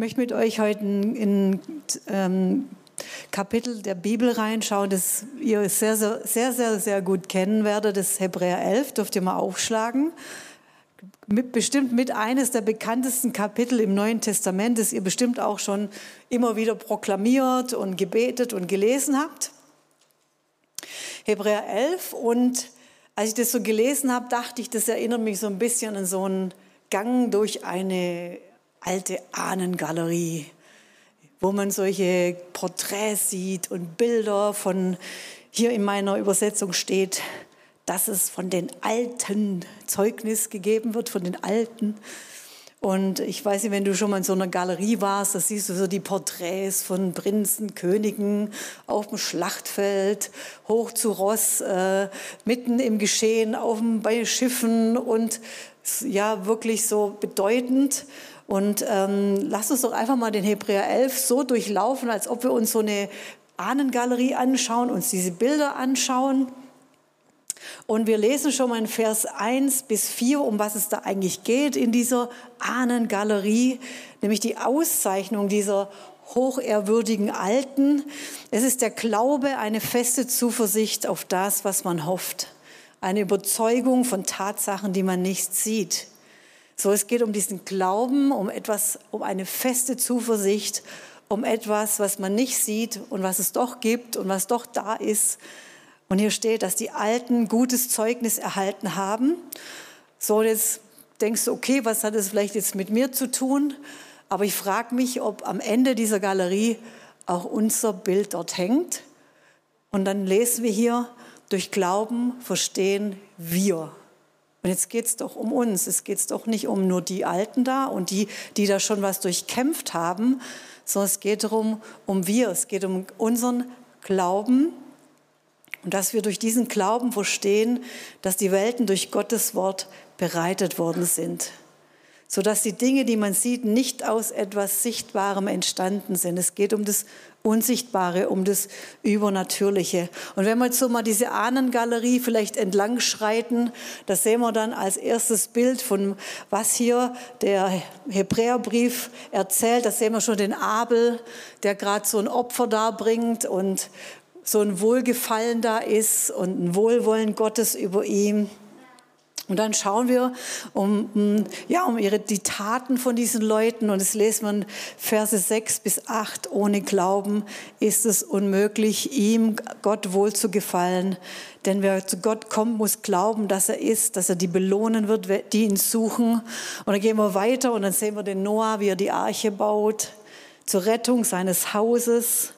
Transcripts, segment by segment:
Ich möchte mit euch heute in, ähm, Kapitel der Bibel reinschauen, das ihr sehr, sehr, sehr, sehr, sehr gut kennen werdet. Das Hebräer 11 dürft ihr mal aufschlagen. Mit, bestimmt mit eines der bekanntesten Kapitel im Neuen Testament, das ihr bestimmt auch schon immer wieder proklamiert und gebetet und gelesen habt. Hebräer 11 und als ich das so gelesen habe, dachte ich, das erinnert mich so ein bisschen an so einen Gang durch eine alte Ahnengalerie, wo man solche Porträts sieht und Bilder von, hier in meiner Übersetzung steht, dass es von den Alten Zeugnis gegeben wird, von den Alten. Und ich weiß nicht, wenn du schon mal in so einer Galerie warst, da siehst du so die Porträts von Prinzen, Königen auf dem Schlachtfeld, hoch zu Ross, äh, mitten im Geschehen, auf dem, bei Schiffen und ja, wirklich so bedeutend. Und ähm, lass uns doch einfach mal den Hebräer 11 so durchlaufen, als ob wir uns so eine Ahnengalerie anschauen, uns diese Bilder anschauen. Und wir lesen schon mal in Vers 1 bis 4, um was es da eigentlich geht in dieser Ahnengalerie, nämlich die Auszeichnung dieser hochehrwürdigen Alten. Es ist der Glaube, eine feste Zuversicht auf das, was man hofft, eine Überzeugung von Tatsachen, die man nicht sieht. So, es geht um diesen Glauben, um etwas, um eine feste Zuversicht, um etwas, was man nicht sieht und was es doch gibt und was doch da ist. Und hier steht, dass die Alten gutes Zeugnis erhalten haben. So, jetzt denkst du, okay, was hat es vielleicht jetzt mit mir zu tun? Aber ich frage mich, ob am Ende dieser Galerie auch unser Bild dort hängt. Und dann lesen wir hier, durch Glauben verstehen wir. Und jetzt geht es doch um uns. Es geht doch nicht um nur die Alten da und die, die da schon was durchkämpft haben, sondern es geht darum, um wir. Es geht um unseren Glauben und dass wir durch diesen Glauben verstehen, dass die Welten durch Gottes Wort bereitet worden sind sodass die Dinge, die man sieht, nicht aus etwas Sichtbarem entstanden sind. Es geht um das Unsichtbare, um das Übernatürliche. Und wenn wir jetzt so mal diese Ahnengalerie vielleicht entlang schreiten, da sehen wir dann als erstes Bild von was hier der Hebräerbrief erzählt. Da sehen wir schon den Abel, der gerade so ein Opfer darbringt und so ein Wohlgefallen da ist und ein Wohlwollen Gottes über ihm. Und dann schauen wir um, ja, um ihre, die Taten von diesen Leuten und es lesen wir Verse 6 bis 8. Ohne Glauben ist es unmöglich, ihm, Gott wohl zu gefallen. Denn wer zu Gott kommt, muss glauben, dass er ist, dass er die belohnen wird, die ihn suchen. Und dann gehen wir weiter und dann sehen wir den Noah, wie er die Arche baut, zur Rettung seines Hauses.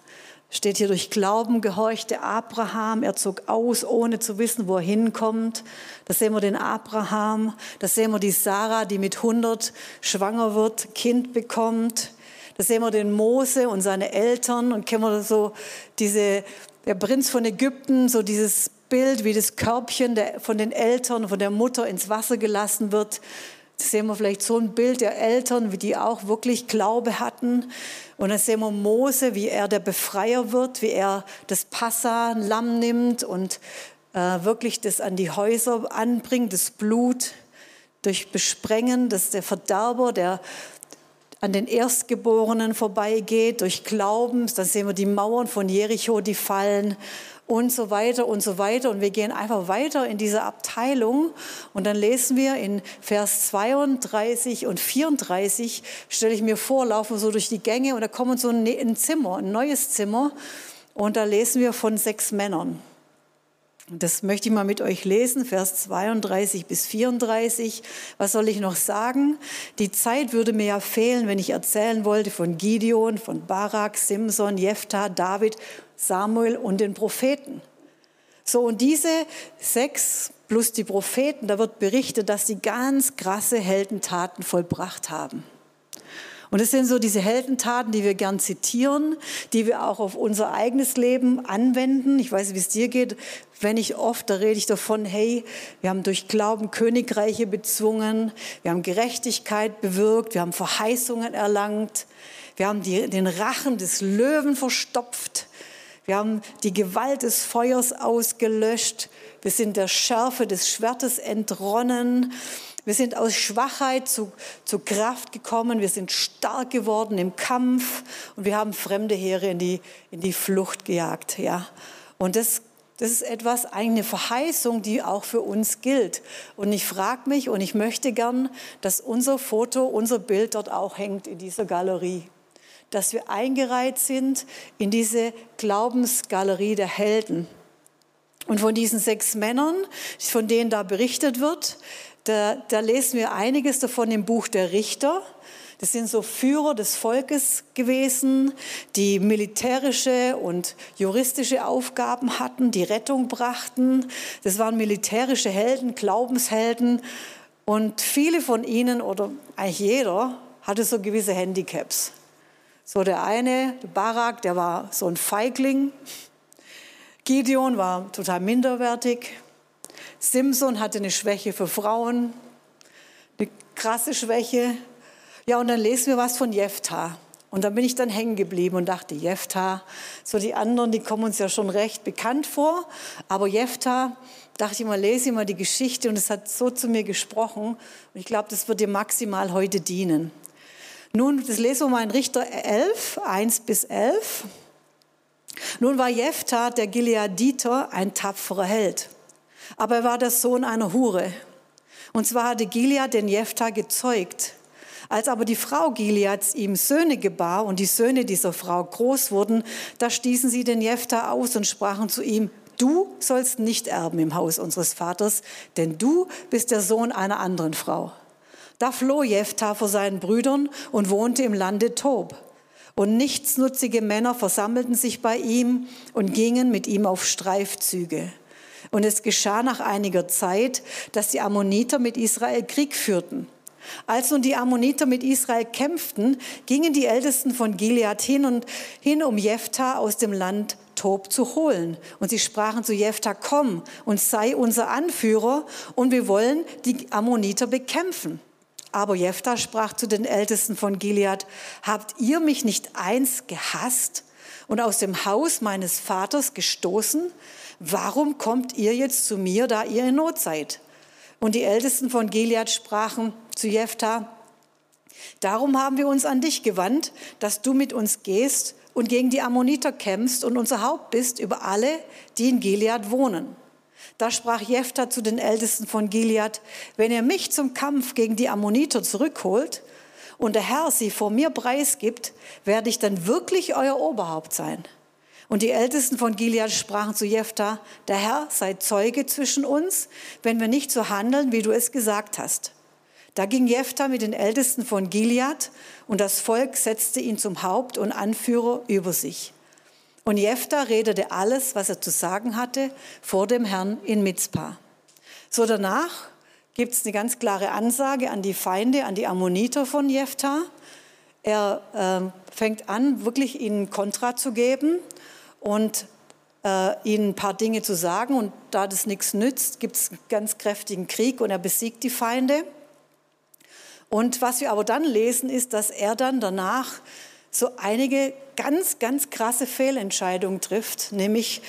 Steht hier durch Glauben gehorchte Abraham. Er zog aus, ohne zu wissen, wo er hinkommt. Da sehen wir den Abraham. Da sehen wir die Sarah, die mit 100 schwanger wird, Kind bekommt. Da sehen wir den Mose und seine Eltern und kennen wir so diese, der Prinz von Ägypten, so dieses Bild, wie das Körbchen der, von den Eltern, von der Mutter ins Wasser gelassen wird. Sehen wir vielleicht so ein Bild der Eltern, wie die auch wirklich Glaube hatten. Und dann sehen wir Mose, wie er der Befreier wird, wie er das Passa, Lamm nimmt und äh, wirklich das an die Häuser anbringt, das Blut durch Besprengen, dass der Verderber, der an den Erstgeborenen vorbeigeht, durch Glauben, dann sehen wir die Mauern von Jericho, die fallen und so weiter und so weiter. Und wir gehen einfach weiter in dieser Abteilung und dann lesen wir in Vers 32 und 34, stelle ich mir vor, laufen so durch die Gänge und da kommen so ein ne-, Zimmer, ein neues Zimmer und da lesen wir von sechs Männern. Das möchte ich mal mit euch lesen, Vers 32 bis 34. Was soll ich noch sagen? Die Zeit würde mir ja fehlen, wenn ich erzählen wollte von Gideon, von Barak, Simson, Jephthah, David Samuel und den Propheten. So, und diese sechs plus die Propheten, da wird berichtet, dass sie ganz krasse Heldentaten vollbracht haben. Und es sind so diese Heldentaten, die wir gern zitieren, die wir auch auf unser eigenes Leben anwenden. Ich weiß wie es dir geht. Wenn ich oft, da rede ich davon, hey, wir haben durch Glauben Königreiche bezwungen, wir haben Gerechtigkeit bewirkt, wir haben Verheißungen erlangt, wir haben die, den Rachen des Löwen verstopft, Wir haben die Gewalt des Feuers ausgelöscht. Wir sind der Schärfe des Schwertes entronnen. Wir sind aus Schwachheit zu, zu Kraft gekommen. Wir sind stark geworden im Kampf und wir haben fremde Heere in die, in die Flucht gejagt. Ja. Und das, das ist etwas, eine Verheißung, die auch für uns gilt. Und ich frage mich und ich möchte gern, dass unser Foto, unser Bild dort auch hängt in dieser Galerie. Dass wir eingereiht sind in diese Glaubensgalerie der Helden. Und von diesen sechs Männern, von denen da berichtet wird, da, da lesen wir einiges davon im Buch der Richter. Das sind so Führer des Volkes gewesen, die militärische und juristische Aufgaben hatten, die Rettung brachten. Das waren militärische Helden, Glaubenshelden. Und viele von ihnen, oder eigentlich jeder, hatte so gewisse Handicaps. So der eine, der Barak, der war so ein Feigling. Gideon war total minderwertig. Simson hatte eine Schwäche für Frauen, eine krasse Schwäche. Ja, und dann lesen wir was von Jephthah. Und dann bin ich dann hängen geblieben und dachte, Jephthah, so die anderen, die kommen uns ja schon recht bekannt vor. Aber Jephthah, dachte ich mal, lese ich mal die Geschichte und es hat so zu mir gesprochen. Und ich glaube, das wird dir maximal heute dienen. Nun, das lesen wir mal in Richter 11, 1 bis 11. Nun war Jephthah, der Gileaditer, ein tapferer Held aber er war der Sohn einer Hure. Und zwar hatte Gilead den Jephthah gezeugt. Als aber die Frau Gileads ihm Söhne gebar und die Söhne dieser Frau groß wurden, da stießen sie den Jephthah aus und sprachen zu ihm, du sollst nicht erben im Haus unseres Vaters, denn du bist der Sohn einer anderen Frau. Da floh Jephthah vor seinen Brüdern und wohnte im Lande Tob. Und nichtsnutzige Männer versammelten sich bei ihm und gingen mit ihm auf Streifzüge. Und es geschah nach einiger Zeit, dass die Ammoniter mit Israel Krieg führten. Als nun die Ammoniter mit Israel kämpften, gingen die Ältesten von Gilead hin und hin, um Jephthah aus dem Land Tob zu holen. Und sie sprachen zu Jephthah, komm und sei unser Anführer und wir wollen die Ammoniter bekämpfen. Aber Jephthah sprach zu den Ältesten von Gilead, habt ihr mich nicht eins gehasst und aus dem Haus meines Vaters gestoßen? warum kommt ihr jetzt zu mir, da ihr in Not seid? Und die Ältesten von Gilead sprachen zu Jephthah, darum haben wir uns an dich gewandt, dass du mit uns gehst und gegen die Ammoniter kämpfst und unser Haupt bist über alle, die in Gilead wohnen. Da sprach Jephthah zu den Ältesten von Gilead, wenn ihr mich zum Kampf gegen die Ammoniter zurückholt und der Herr sie vor mir preisgibt, werde ich dann wirklich euer Oberhaupt sein. Und die Ältesten von Gilead sprachen zu Jephthah, der Herr sei Zeuge zwischen uns, wenn wir nicht so handeln, wie du es gesagt hast. Da ging Jephthah mit den Ältesten von Gilead und das Volk setzte ihn zum Haupt und Anführer über sich. Und Jephthah redete alles, was er zu sagen hatte, vor dem Herrn in Mizpah. So danach gibt es eine ganz klare Ansage an die Feinde, an die Ammoniter von Jephthah. Er äh, fängt an, wirklich ihnen Kontra zu geben und äh, ihnen ein paar Dinge zu sagen. Und da das nichts nützt, gibt es einen ganz kräftigen Krieg und er besiegt die Feinde. Und was wir aber dann lesen, ist, dass er dann danach so einige ganz, ganz krasse Fehlentscheidungen trifft, nämlich,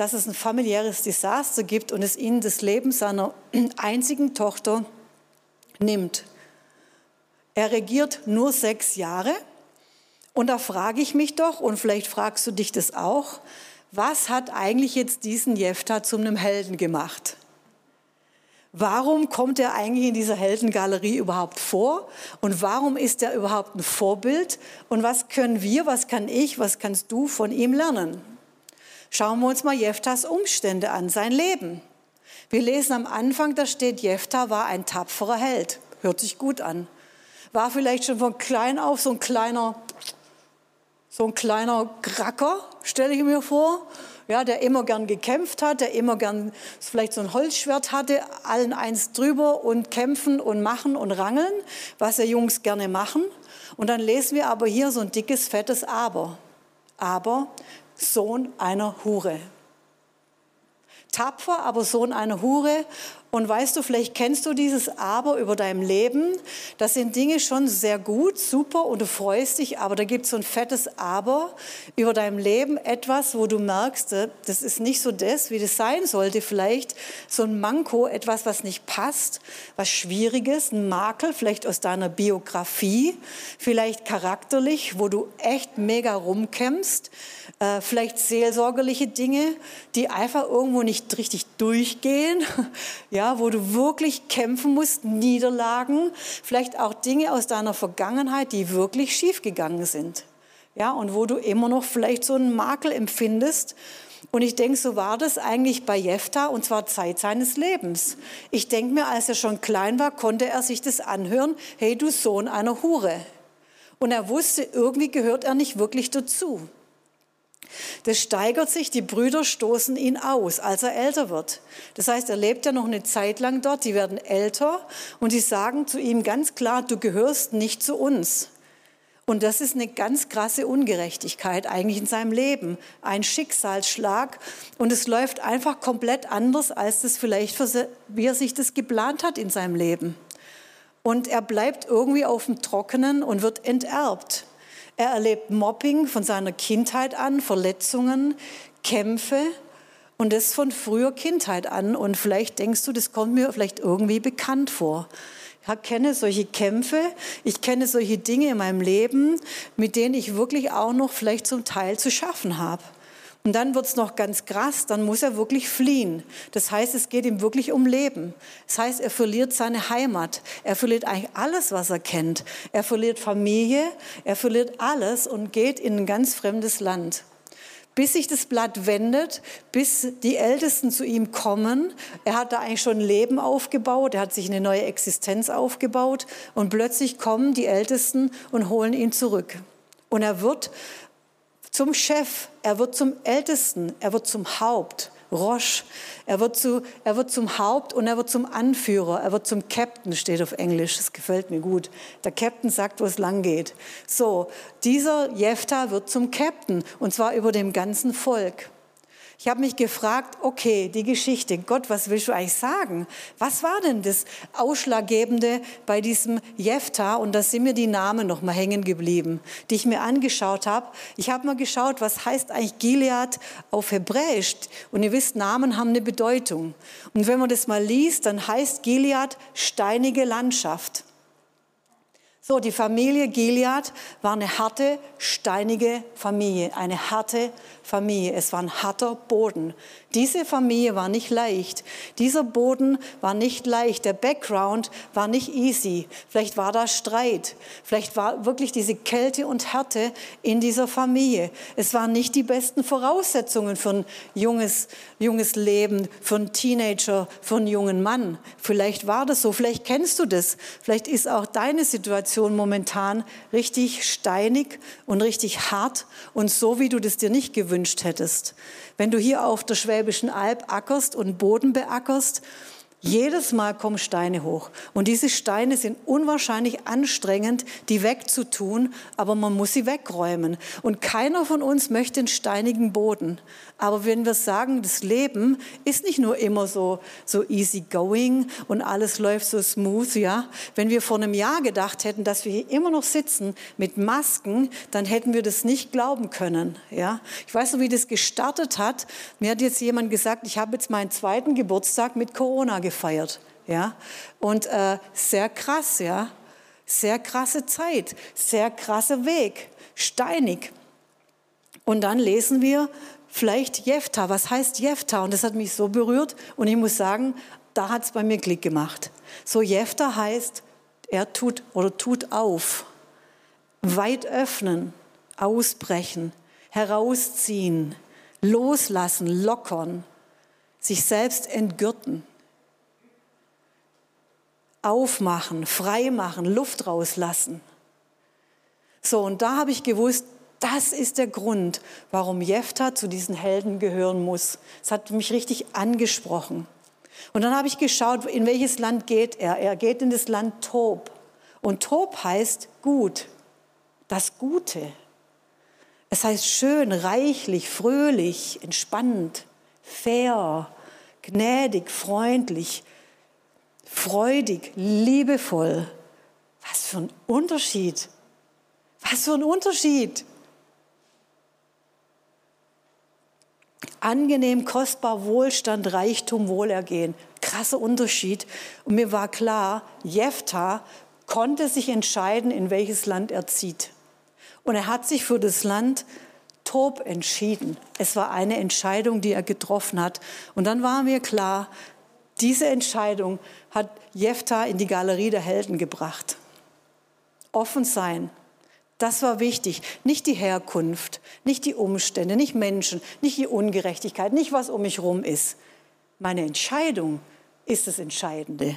dass es ein familiäres Desaster gibt und es ihn das Leben seiner einzigen Tochter nimmt. Er regiert nur sechs Jahre und da frage ich mich doch, und vielleicht fragst du dich das auch, was hat eigentlich jetzt diesen Jephthah zu einem Helden gemacht? Warum kommt er eigentlich in dieser Heldengalerie überhaupt vor? Und warum ist er überhaupt ein Vorbild? Und was können wir, was kann ich, was kannst du von ihm lernen? Schauen wir uns mal Jephthahs Umstände an, sein Leben. Wir lesen am Anfang, da steht, Jephthah war ein tapferer Held. Hört sich gut an. War vielleicht schon von klein auf so ein kleiner so ein kleiner Kracker, stelle ich mir vor, ja, der immer gern gekämpft hat, der immer gern vielleicht so ein Holzschwert hatte, allen eins drüber und kämpfen und machen und rangeln, was ja Jungs gerne machen. Und dann lesen wir aber hier so ein dickes, fettes Aber. Aber Sohn einer Hure. Tapfer, aber Sohn einer Hure. Und weißt du, vielleicht kennst du dieses Aber über deinem Leben. Das sind Dinge schon sehr gut, super und du freust dich, aber da gibt es so ein fettes Aber über deinem Leben. Etwas, wo du merkst, äh, das ist nicht so das, wie das sein sollte. Vielleicht so ein Manko, etwas, was nicht passt, was Schwieriges, ein Makel, vielleicht aus deiner Biografie, vielleicht charakterlich, wo du echt mega rumkämpfst. Äh, vielleicht seelsorgerliche Dinge, die einfach irgendwo nicht richtig durchgehen. Ja, ja, wo du wirklich kämpfen musst, Niederlagen, vielleicht auch Dinge aus deiner Vergangenheit, die wirklich schiefgegangen sind. Ja, und wo du immer noch vielleicht so einen Makel empfindest. Und ich denke, so war das eigentlich bei Jephtha und zwar Zeit seines Lebens. Ich denke mir, als er schon klein war, konnte er sich das anhören, hey du Sohn einer Hure. Und er wusste, irgendwie gehört er nicht wirklich dazu. Das steigert sich, die Brüder stoßen ihn aus, als er älter wird. Das heißt, er lebt ja noch eine Zeit lang dort, die werden älter und die sagen zu ihm ganz klar, du gehörst nicht zu uns. Und das ist eine ganz krasse Ungerechtigkeit eigentlich in seinem Leben, ein Schicksalsschlag. Und es läuft einfach komplett anders, als das vielleicht, wie er sich das geplant hat in seinem Leben. Und er bleibt irgendwie auf dem Trockenen und wird enterbt. Er erlebt Mobbing von seiner Kindheit an, Verletzungen, Kämpfe und das von früher Kindheit an. Und vielleicht denkst du, das kommt mir vielleicht irgendwie bekannt vor. Ich kenne solche Kämpfe, ich kenne solche Dinge in meinem Leben, mit denen ich wirklich auch noch vielleicht zum Teil zu schaffen habe. Und dann wird es noch ganz krass, dann muss er wirklich fliehen. Das heißt, es geht ihm wirklich um Leben. Das heißt, er verliert seine Heimat. Er verliert eigentlich alles, was er kennt. Er verliert Familie, er verliert alles und geht in ein ganz fremdes Land bis sich das Blatt wendet, bis die Ältesten zu ihm kommen. Er hat da eigentlich schon Leben aufgebaut, er hat sich eine neue Existenz aufgebaut und plötzlich kommen die Ältesten und holen ihn zurück. Und er wird zum Chef, er wird zum Ältesten, er wird zum Haupt, Roche. Er wird, zu, er wird zum Haupt und er wird zum Anführer, er wird zum Captain, steht auf Englisch, das gefällt mir gut. Der Captain sagt, wo es lang geht. So, dieser Jephtha wird zum Captain und zwar über dem ganzen Volk. Ich habe mich gefragt, okay, die Geschichte, Gott, was willst du eigentlich sagen? Was war denn das Ausschlaggebende bei diesem Jephtha? Und da sind mir die Namen noch mal hängen geblieben, die ich mir angeschaut habe. Ich habe mal geschaut, was heißt eigentlich Gilead auf Hebräisch? Und ihr wisst, Namen haben eine Bedeutung. Und wenn man das mal liest, dann heißt Gilead steinige Landschaft. So, die Familie Gilead war eine harte, steinige Familie, eine harte Familie. Es war ein harter Boden. Diese Familie war nicht leicht. Dieser Boden war nicht leicht. Der Background war nicht easy. Vielleicht war da Streit. Vielleicht war wirklich diese Kälte und Härte in dieser Familie. Es waren nicht die besten Voraussetzungen für ein junges, junges Leben, für einen Teenager, für einen jungen Mann. Vielleicht war das so. Vielleicht kennst du das. Vielleicht ist auch deine Situation momentan richtig steinig und richtig hart und so, wie du das dir nicht gewünscht hättest. Wenn du hier auf der Schwäbischen Alb ackerst und Boden beackerst, jedes Mal kommen Steine hoch. Und diese Steine sind unwahrscheinlich anstrengend, die wegzutun, aber man muss sie wegräumen. Und keiner von uns möchte einen steinigen Boden. Aber wenn wir sagen, das Leben ist nicht nur immer so, so easy going und alles läuft so smooth, ja. Wenn wir vor einem Jahr gedacht hätten, dass wir hier immer noch sitzen mit Masken, dann hätten wir das nicht glauben können, ja. Ich weiß noch, wie das gestartet hat. Mir hat jetzt jemand gesagt, ich habe jetzt meinen zweiten Geburtstag mit Corona gefeiert, ja. Und äh, sehr krass, ja. Sehr krasse Zeit, sehr krasser Weg, steinig. Und dann lesen wir, vielleicht Jefta. Was heißt Jefta? Und das hat mich so berührt. Und ich muss sagen, da hat es bei mir Klick gemacht. So Jefta heißt, er tut oder tut auf. Weit öffnen, ausbrechen, herausziehen, loslassen, lockern, sich selbst entgürten, aufmachen, freimachen, Luft rauslassen. So, und da habe ich gewusst, das ist der Grund, warum Jephtha zu diesen Helden gehören muss. Es hat mich richtig angesprochen. Und dann habe ich geschaut, in welches Land geht er. Er geht in das Land Tob. Und Tob heißt gut, das Gute. Es heißt schön, reichlich, fröhlich, entspannt, fair, gnädig, freundlich, freudig, liebevoll. Was für ein Unterschied. Was für ein Unterschied. Angenehm, kostbar, Wohlstand, Reichtum, Wohlergehen. Krasser Unterschied. Und mir war klar, Jephthah konnte sich entscheiden, in welches Land er zieht. Und er hat sich für das Land Tob entschieden. Es war eine Entscheidung, die er getroffen hat. Und dann war mir klar, diese Entscheidung hat Jephthah in die Galerie der Helden gebracht. Offen sein, das war wichtig. Nicht die Herkunft, nicht die Umstände, nicht Menschen, nicht die Ungerechtigkeit, nicht was um mich herum ist. Meine Entscheidung ist das Entscheidende.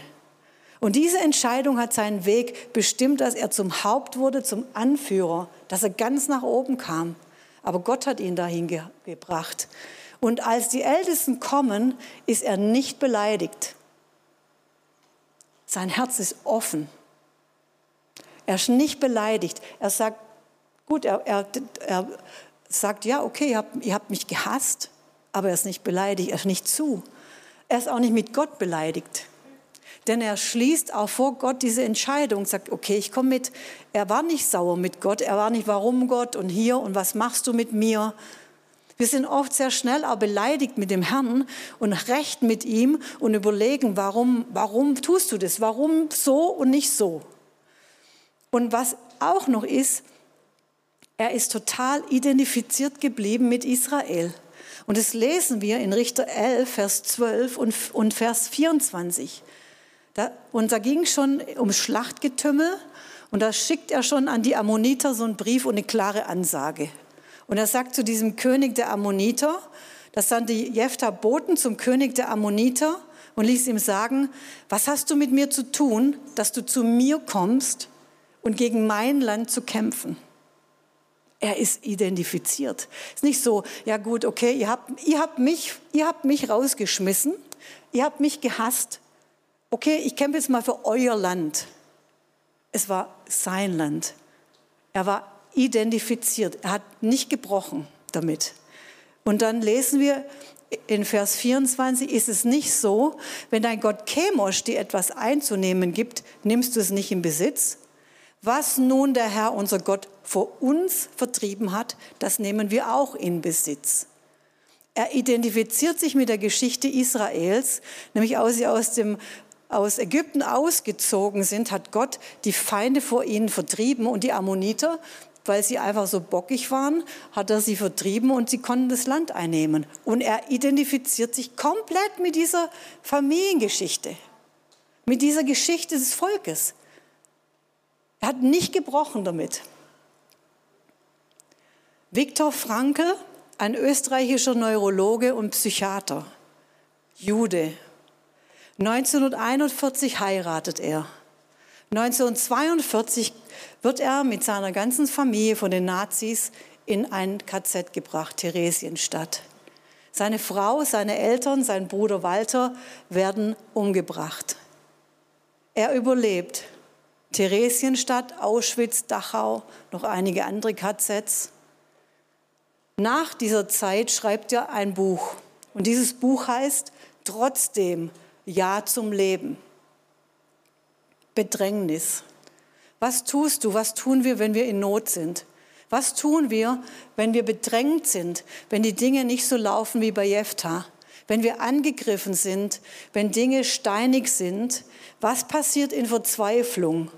Und diese Entscheidung hat seinen Weg bestimmt, dass er zum Haupt wurde, zum Anführer, dass er ganz nach oben kam. Aber Gott hat ihn dahin ge gebracht. Und als die Ältesten kommen, ist er nicht beleidigt. Sein Herz ist offen. Er ist nicht beleidigt. Er sagt, gut, er, er, er sagt, ja, okay, ihr habt, ihr habt mich gehasst, aber er ist nicht beleidigt, er ist nicht zu. Er ist auch nicht mit Gott beleidigt. Denn er schließt auch vor Gott diese Entscheidung, sagt, okay, ich komme mit. Er war nicht sauer mit Gott, er war nicht, warum Gott und hier und was machst du mit mir? Wir sind oft sehr schnell auch beleidigt mit dem Herrn und recht mit ihm und überlegen, warum, warum tust du das? Warum so und nicht so? Und was auch noch ist, er ist total identifiziert geblieben mit Israel. Und das lesen wir in Richter 11, Vers 12 und, und Vers 24. Da, und da ging schon ums Schlachtgetümmel und da schickt er schon an die Ammoniter so einen Brief und eine klare Ansage. Und er sagt zu diesem König der Ammoniter, das sandte Jephthah Boten zum König der Ammoniter und ließ ihm sagen, was hast du mit mir zu tun, dass du zu mir kommst und gegen mein Land zu kämpfen? Er ist identifiziert. Es ist nicht so, ja gut, okay, ihr habt, ihr habt, mich, ihr habt mich rausgeschmissen, ihr habt mich gehasst, okay, ich kämpfe jetzt mal für euer Land. Es war sein Land. Er war identifiziert. Er hat nicht gebrochen damit. Und dann lesen wir in Vers 24, ist es nicht so, wenn dein Gott Chemosh dir etwas einzunehmen gibt, nimmst du es nicht in Besitz? Was nun der Herr, unser Gott, vor uns vertrieben hat, das nehmen wir auch in Besitz. Er identifiziert sich mit der Geschichte Israels, nämlich aus, aus dem aus Ägypten ausgezogen sind, hat Gott die Feinde vor ihnen vertrieben und die Ammoniter, weil sie einfach so bockig waren, hat er sie vertrieben und sie konnten das Land einnehmen. Und er identifiziert sich komplett mit dieser Familiengeschichte, mit dieser Geschichte des Volkes. Er hat nicht gebrochen damit. Viktor Frankl, ein österreichischer Neurologe und Psychiater, Jude, 1941 heiratet er. 1942 wird er mit seiner ganzen Familie von den Nazis in ein KZ gebracht, Theresienstadt. Seine Frau, seine Eltern, sein Bruder Walter werden umgebracht. Er überlebt. Theresienstadt, Auschwitz, Dachau, noch einige andere KZs. Nach dieser Zeit schreibt er ein Buch. Und dieses Buch heißt Trotzdem ja zum Leben. Bedrängnis. Was tust du, was tun wir, wenn wir in Not sind? Was tun wir, wenn wir bedrängt sind, wenn die Dinge nicht so laufen wie bei Jephthah? Wenn wir angegriffen sind, wenn Dinge steinig sind, was passiert in Verzweiflung?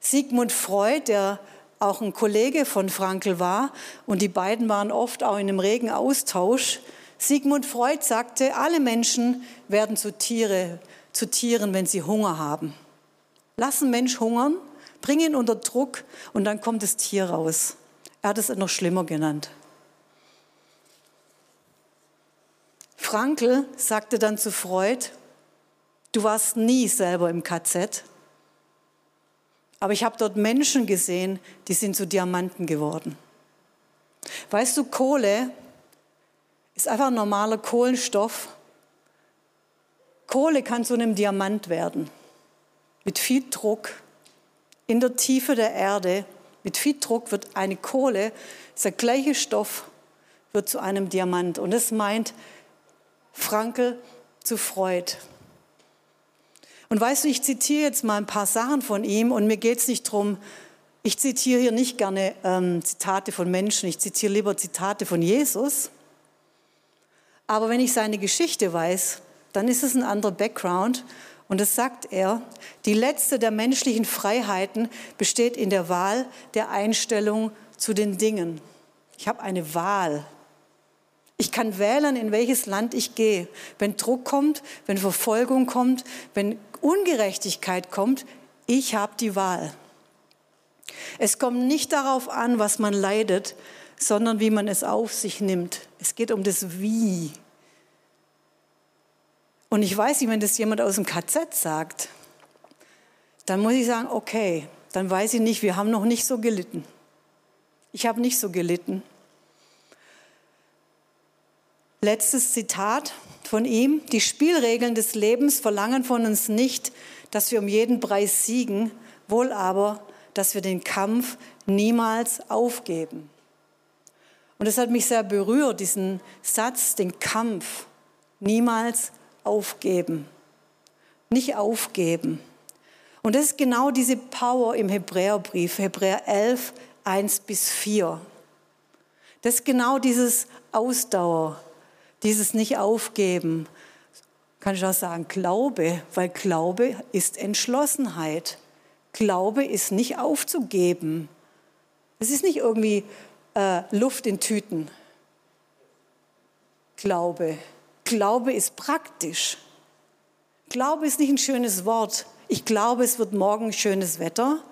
Sigmund Freud, der auch ein Kollege von Frankl war, und die beiden waren oft auch in einem regen Austausch, Sigmund Freud sagte, alle Menschen werden zu, Tiere, zu Tieren, wenn sie Hunger haben. Lass einen Mensch hungern, bring ihn unter Druck und dann kommt das Tier raus. Er hat es noch schlimmer genannt. Frankl sagte dann zu Freud, du warst nie selber im KZ, aber ich habe dort Menschen gesehen, die sind zu Diamanten geworden. Weißt du, Kohle ist einfach ein normaler Kohlenstoff. Kohle kann zu einem Diamant werden. Mit viel Druck in der Tiefe der Erde, mit viel Druck wird eine Kohle, der gleiche Stoff, wird zu einem Diamant. Und das meint Frankel zu Freud. Und weißt du, ich zitiere jetzt mal ein paar Sachen von ihm und mir geht es nicht darum, ich zitiere hier nicht gerne ähm, Zitate von Menschen, ich zitiere lieber Zitate von Jesus. Aber wenn ich seine Geschichte weiß, dann ist es ein anderer Background. Und das sagt er, die letzte der menschlichen Freiheiten besteht in der Wahl der Einstellung zu den Dingen. Ich habe eine Wahl. Ich kann wählen, in welches Land ich gehe. Wenn Druck kommt, wenn Verfolgung kommt, wenn Ungerechtigkeit kommt, ich habe die Wahl. Es kommt nicht darauf an, was man leidet, sondern wie man es auf sich nimmt. Es geht um das Wie. Und ich weiß nicht, wenn das jemand aus dem KZ sagt, dann muss ich sagen, okay, dann weiß ich nicht, wir haben noch nicht so gelitten. Ich habe nicht so gelitten. Letztes Zitat von ihm. Die Spielregeln des Lebens verlangen von uns nicht, dass wir um jeden Preis siegen, wohl aber, dass wir den Kampf niemals aufgeben. Und es hat mich sehr berührt, diesen Satz, den Kampf niemals aufgeben. Nicht aufgeben. Und das ist genau diese Power im Hebräerbrief, Hebräer 11, 1 bis 4. Das ist genau dieses Ausdauer, dieses Nicht-Aufgeben. Kann ich auch sagen, Glaube, weil Glaube ist Entschlossenheit. Glaube ist nicht aufzugeben. Es ist nicht irgendwie äh, Luft in Tüten. Glaube. Glaube ist praktisch. Glaube ist nicht ein schönes Wort. Ich glaube, es wird morgen schönes Wetter.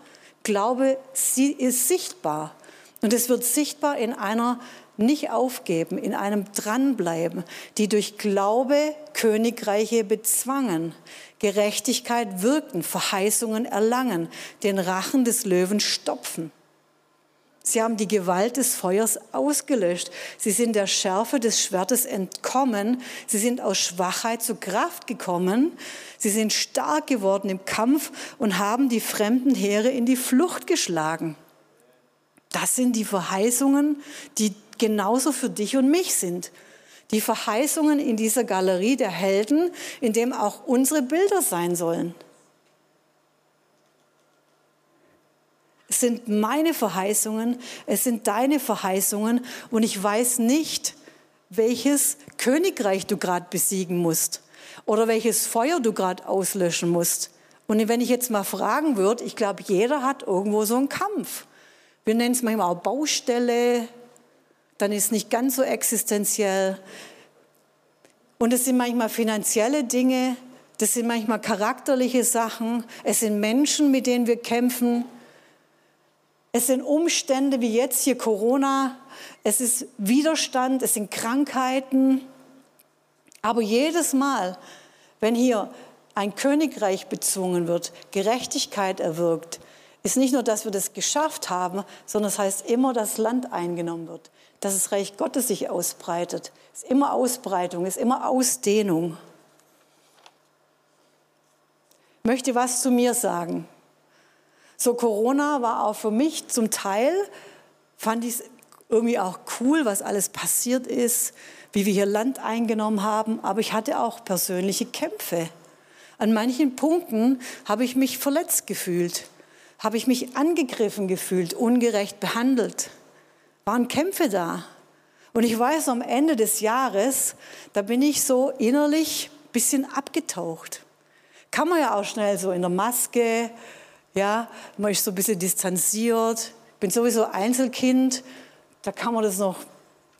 Glaube ist sichtbar. Und es wird sichtbar in einer nicht aufgeben, in einem dranbleiben, die durch Glaube Königreiche bezwangen, Gerechtigkeit wirken, Verheißungen erlangen, den Rachen des Löwen stopfen. Sie haben die Gewalt des Feuers ausgelöscht. Sie sind der Schärfe des Schwertes entkommen. Sie sind aus Schwachheit zu Kraft gekommen. Sie sind stark geworden im Kampf und haben die fremden Heere in die Flucht geschlagen. Das sind die Verheißungen, die genauso für dich und mich sind. Die Verheißungen in dieser Galerie der Helden, in dem auch unsere Bilder sein sollen. Es sind meine Verheißungen, es sind deine Verheißungen und ich weiß nicht, welches Königreich du gerade besiegen musst oder welches Feuer du gerade auslöschen musst. Und wenn ich jetzt mal fragen würde, ich glaube, jeder hat irgendwo so einen Kampf. Wir nennen es manchmal auch Baustelle, dann ist es nicht ganz so existenziell. Und es sind manchmal finanzielle Dinge, das sind manchmal charakterliche Sachen, es sind Menschen, mit denen wir kämpfen. Es sind Umstände wie jetzt hier Corona, es ist Widerstand, es sind Krankheiten. Aber jedes Mal, wenn hier ein Königreich bezwungen wird, Gerechtigkeit erwirkt, ist nicht nur, dass wir das geschafft haben, sondern es das heißt immer, dass Land eingenommen wird, dass das Reich Gottes sich ausbreitet. Es ist immer Ausbreitung, es ist immer Ausdehnung. Ich möchte was zu mir sagen. So Corona war auch für mich zum Teil, fand ich es irgendwie auch cool, was alles passiert ist, wie wir hier Land eingenommen haben, aber ich hatte auch persönliche Kämpfe. An manchen Punkten habe ich mich verletzt gefühlt habe ich mich angegriffen gefühlt, ungerecht behandelt. Waren Kämpfe da. Und ich weiß, am Ende des Jahres, da bin ich so innerlich ein bisschen abgetaucht. Kann man ja auch schnell so in der Maske, ja, man ist so ein bisschen distanziert. Ich bin sowieso Einzelkind, da kann man das noch,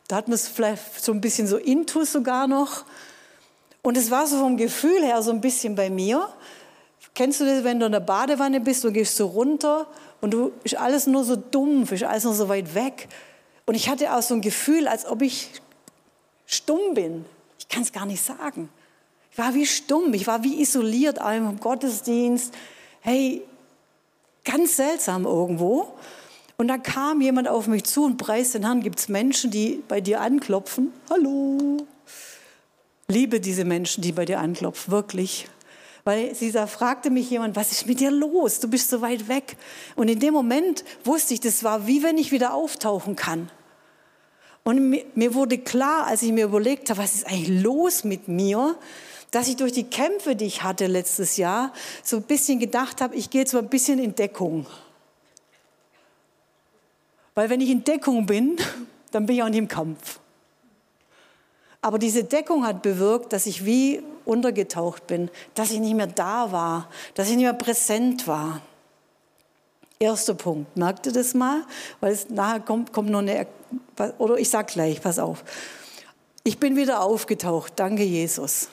da hat man es vielleicht so ein bisschen so intus sogar noch. Und es war so vom Gefühl her so ein bisschen bei mir, Kennst du das, wenn du in der Badewanne bist und gehst so runter und du ist alles nur so dumpf, ist alles nur so weit weg. Und ich hatte auch so ein Gefühl, als ob ich stumm bin. Ich kann es gar nicht sagen. Ich war wie stumm, ich war wie isoliert im Gottesdienst. Hey, ganz seltsam irgendwo. Und dann kam jemand auf mich zu und preist den Herrn. Gibt es Menschen, die bei dir anklopfen? Hallo. Liebe diese Menschen, die bei dir anklopfen, wirklich. Weil sie da fragte mich jemand, was ist mit dir los? Du bist so weit weg. Und in dem Moment wusste ich, das war wie wenn ich wieder auftauchen kann. Und mir wurde klar, als ich mir überlegt habe, was ist eigentlich los mit mir, dass ich durch die Kämpfe, die ich hatte letztes Jahr, so ein bisschen gedacht habe, ich gehe jetzt mal ein bisschen in Deckung. Weil wenn ich in Deckung bin, dann bin ich auch nicht im Kampf. Aber diese Deckung hat bewirkt, dass ich wie untergetaucht bin, dass ich nicht mehr da war, dass ich nicht mehr präsent war. Erster Punkt. Merkt ihr das mal? Weil es nachher kommt, kommt noch eine, oder ich sag gleich, pass auf. Ich bin wieder aufgetaucht. Danke, Jesus.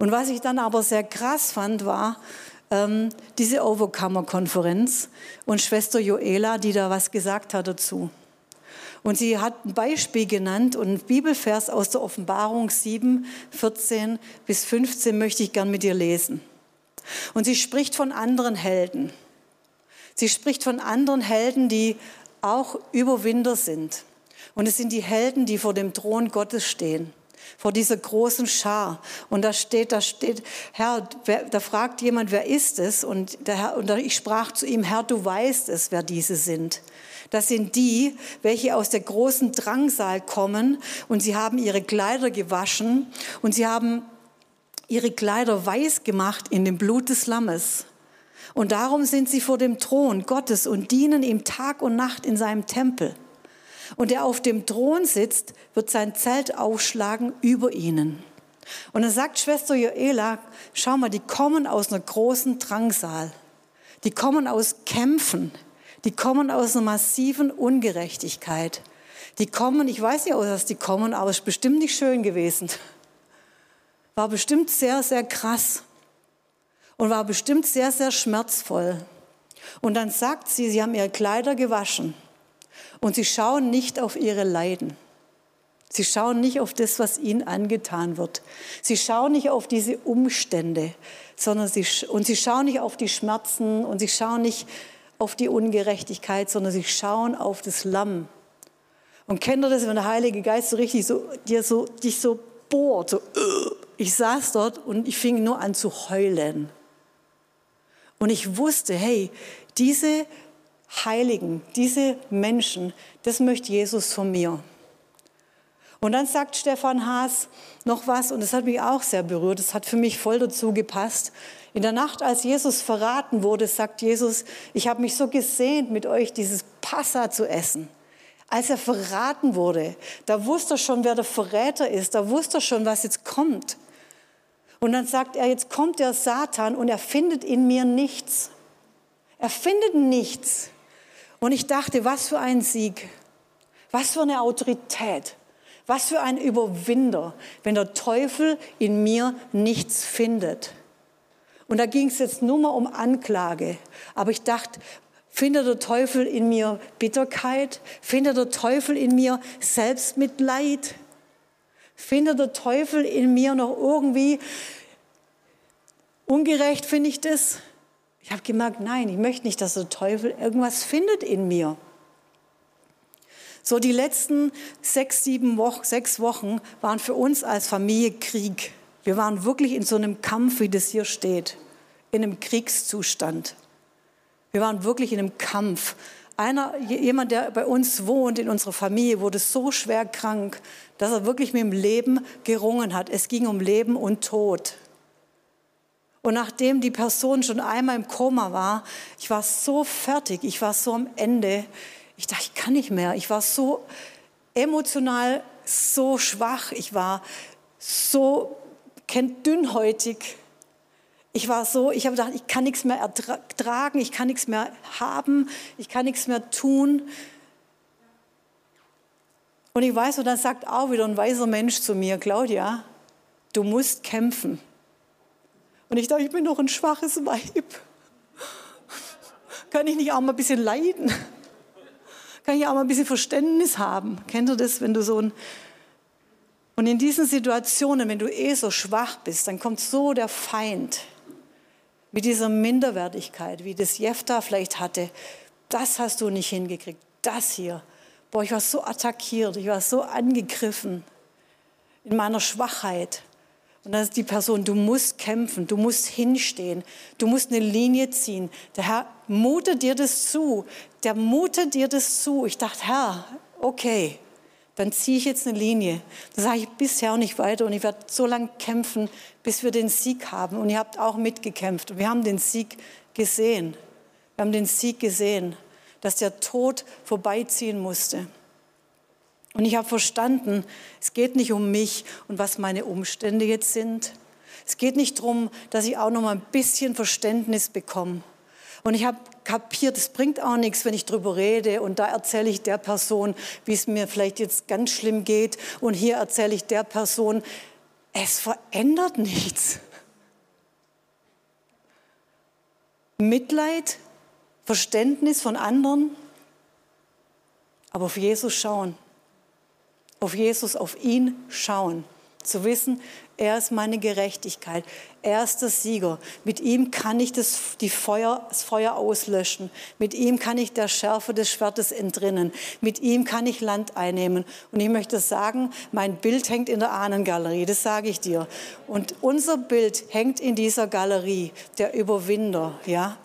Und was ich dann aber sehr krass fand, war ähm, diese Overcomer-Konferenz und Schwester Joela, die da was gesagt hat dazu. Und sie hat ein Beispiel genannt und ein Bibelvers aus der Offenbarung 7, 14 bis 15 möchte ich gern mit dir lesen. Und sie spricht von anderen Helden. Sie spricht von anderen Helden, die auch Überwinder sind. Und es sind die Helden, die vor dem Thron Gottes stehen vor dieser großen Schar. Und da steht, da steht, Herr, wer, da fragt jemand, wer ist es? Und, der Herr, und ich sprach zu ihm, Herr, du weißt es, wer diese sind. Das sind die, welche aus der großen Drangsal kommen und sie haben ihre Kleider gewaschen und sie haben ihre Kleider weiß gemacht in dem Blut des Lammes. Und darum sind sie vor dem Thron Gottes und dienen ihm Tag und Nacht in seinem Tempel. Und der auf dem Thron sitzt, wird sein Zelt aufschlagen über ihnen. Und dann sagt Schwester Joela, schau mal, die kommen aus einer großen Drangsal. Die kommen aus Kämpfen. Die kommen aus einer massiven Ungerechtigkeit. Die kommen, ich weiß nicht, aus was die kommen, aber es ist bestimmt nicht schön gewesen. War bestimmt sehr, sehr krass. Und war bestimmt sehr, sehr schmerzvoll. Und dann sagt sie, sie haben ihre Kleider gewaschen. Und sie schauen nicht auf ihre Leiden. Sie schauen nicht auf das, was ihnen angetan wird. Sie schauen nicht auf diese Umstände, sondern sie, und sie schauen nicht auf die Schmerzen und sie schauen nicht auf die Ungerechtigkeit, sondern sie schauen auf das Lamm. Und kennt ihr das, wenn der Heilige Geist so richtig so, dir so, dich so bohrt? So, ich saß dort und ich fing nur an zu heulen. Und ich wusste, hey, diese Heiligen, diese Menschen, das möchte Jesus von mir. Und dann sagt Stefan Haas noch was, und das hat mich auch sehr berührt, das hat für mich voll dazu gepasst. In der Nacht, als Jesus verraten wurde, sagt Jesus, ich habe mich so gesehnt, mit euch dieses Passa zu essen. Als er verraten wurde, da wusste er schon, wer der Verräter ist, da wusste er schon, was jetzt kommt. Und dann sagt er, jetzt kommt der Satan und er findet in mir nichts. Er findet nichts. Und ich dachte, was für ein Sieg, was für eine Autorität, was für ein Überwinder, wenn der Teufel in mir nichts findet. Und da ging es jetzt nur mal um Anklage. Aber ich dachte, findet der Teufel in mir Bitterkeit? Findet der Teufel in mir Selbstmitleid? Findet der Teufel in mir noch irgendwie ungerecht, finde ich das? Ich habe gemerkt, nein, ich möchte nicht, dass der Teufel irgendwas findet in mir. So die letzten sechs, sieben Wochen, sechs Wochen waren für uns als Familie Krieg. Wir waren wirklich in so einem Kampf, wie das hier steht, in einem Kriegszustand. Wir waren wirklich in einem Kampf. Einer, jemand, der bei uns wohnt, in unserer Familie, wurde so schwer krank, dass er wirklich mit dem Leben gerungen hat. Es ging um Leben und Tod. Und nachdem die Person schon einmal im Koma war, ich war so fertig, ich war so am Ende, ich dachte, ich kann nicht mehr. Ich war so emotional so schwach, ich war so dünnhäutig. Ich war so, ich habe gedacht, ich kann nichts mehr ertragen, ich kann nichts mehr haben, ich kann nichts mehr tun. Und ich weiß, und dann sagt auch wieder ein weiser Mensch zu mir, Claudia, du musst kämpfen. Und ich dachte, ich bin doch ein schwaches Weib. Kann ich nicht auch mal ein bisschen leiden? Kann ich auch mal ein bisschen Verständnis haben? Kennt ihr das, wenn du so ein... Und in diesen Situationen, wenn du eh so schwach bist, dann kommt so der Feind mit dieser Minderwertigkeit, wie das Jefta vielleicht hatte. Das hast du nicht hingekriegt. Das hier. Boah, ich war so attackiert, ich war so angegriffen in meiner Schwachheit. Und dann ist die Person, du musst kämpfen, du musst hinstehen, du musst eine Linie ziehen. Der Herr mutet dir das zu, der mutet dir das zu. Ich dachte, Herr, okay, dann ziehe ich jetzt eine Linie. Da sage ich bisher nicht weiter und ich werde so lange kämpfen, bis wir den Sieg haben. Und ihr habt auch mitgekämpft. Wir haben den Sieg gesehen. Wir haben den Sieg gesehen, dass der Tod vorbeiziehen musste. Und ich habe verstanden, es geht nicht um mich und was meine Umstände jetzt sind. Es geht nicht darum, dass ich auch noch mal ein bisschen Verständnis bekomme. Und ich habe kapiert, es bringt auch nichts, wenn ich drüber rede und da erzähle ich der Person, wie es mir vielleicht jetzt ganz schlimm geht und hier erzähle ich der Person, es verändert nichts. Mitleid, Verständnis von anderen, aber auf Jesus schauen. Auf Jesus, auf ihn schauen. Zu wissen, er ist meine Gerechtigkeit. Er ist der Sieger. Mit ihm kann ich das, die Feuer, das Feuer auslöschen. Mit ihm kann ich der Schärfe des Schwertes entrinnen. Mit ihm kann ich Land einnehmen. Und ich möchte sagen, mein Bild hängt in der Ahnengalerie. Das sage ich dir. Und unser Bild hängt in dieser Galerie, der Überwinder, ja.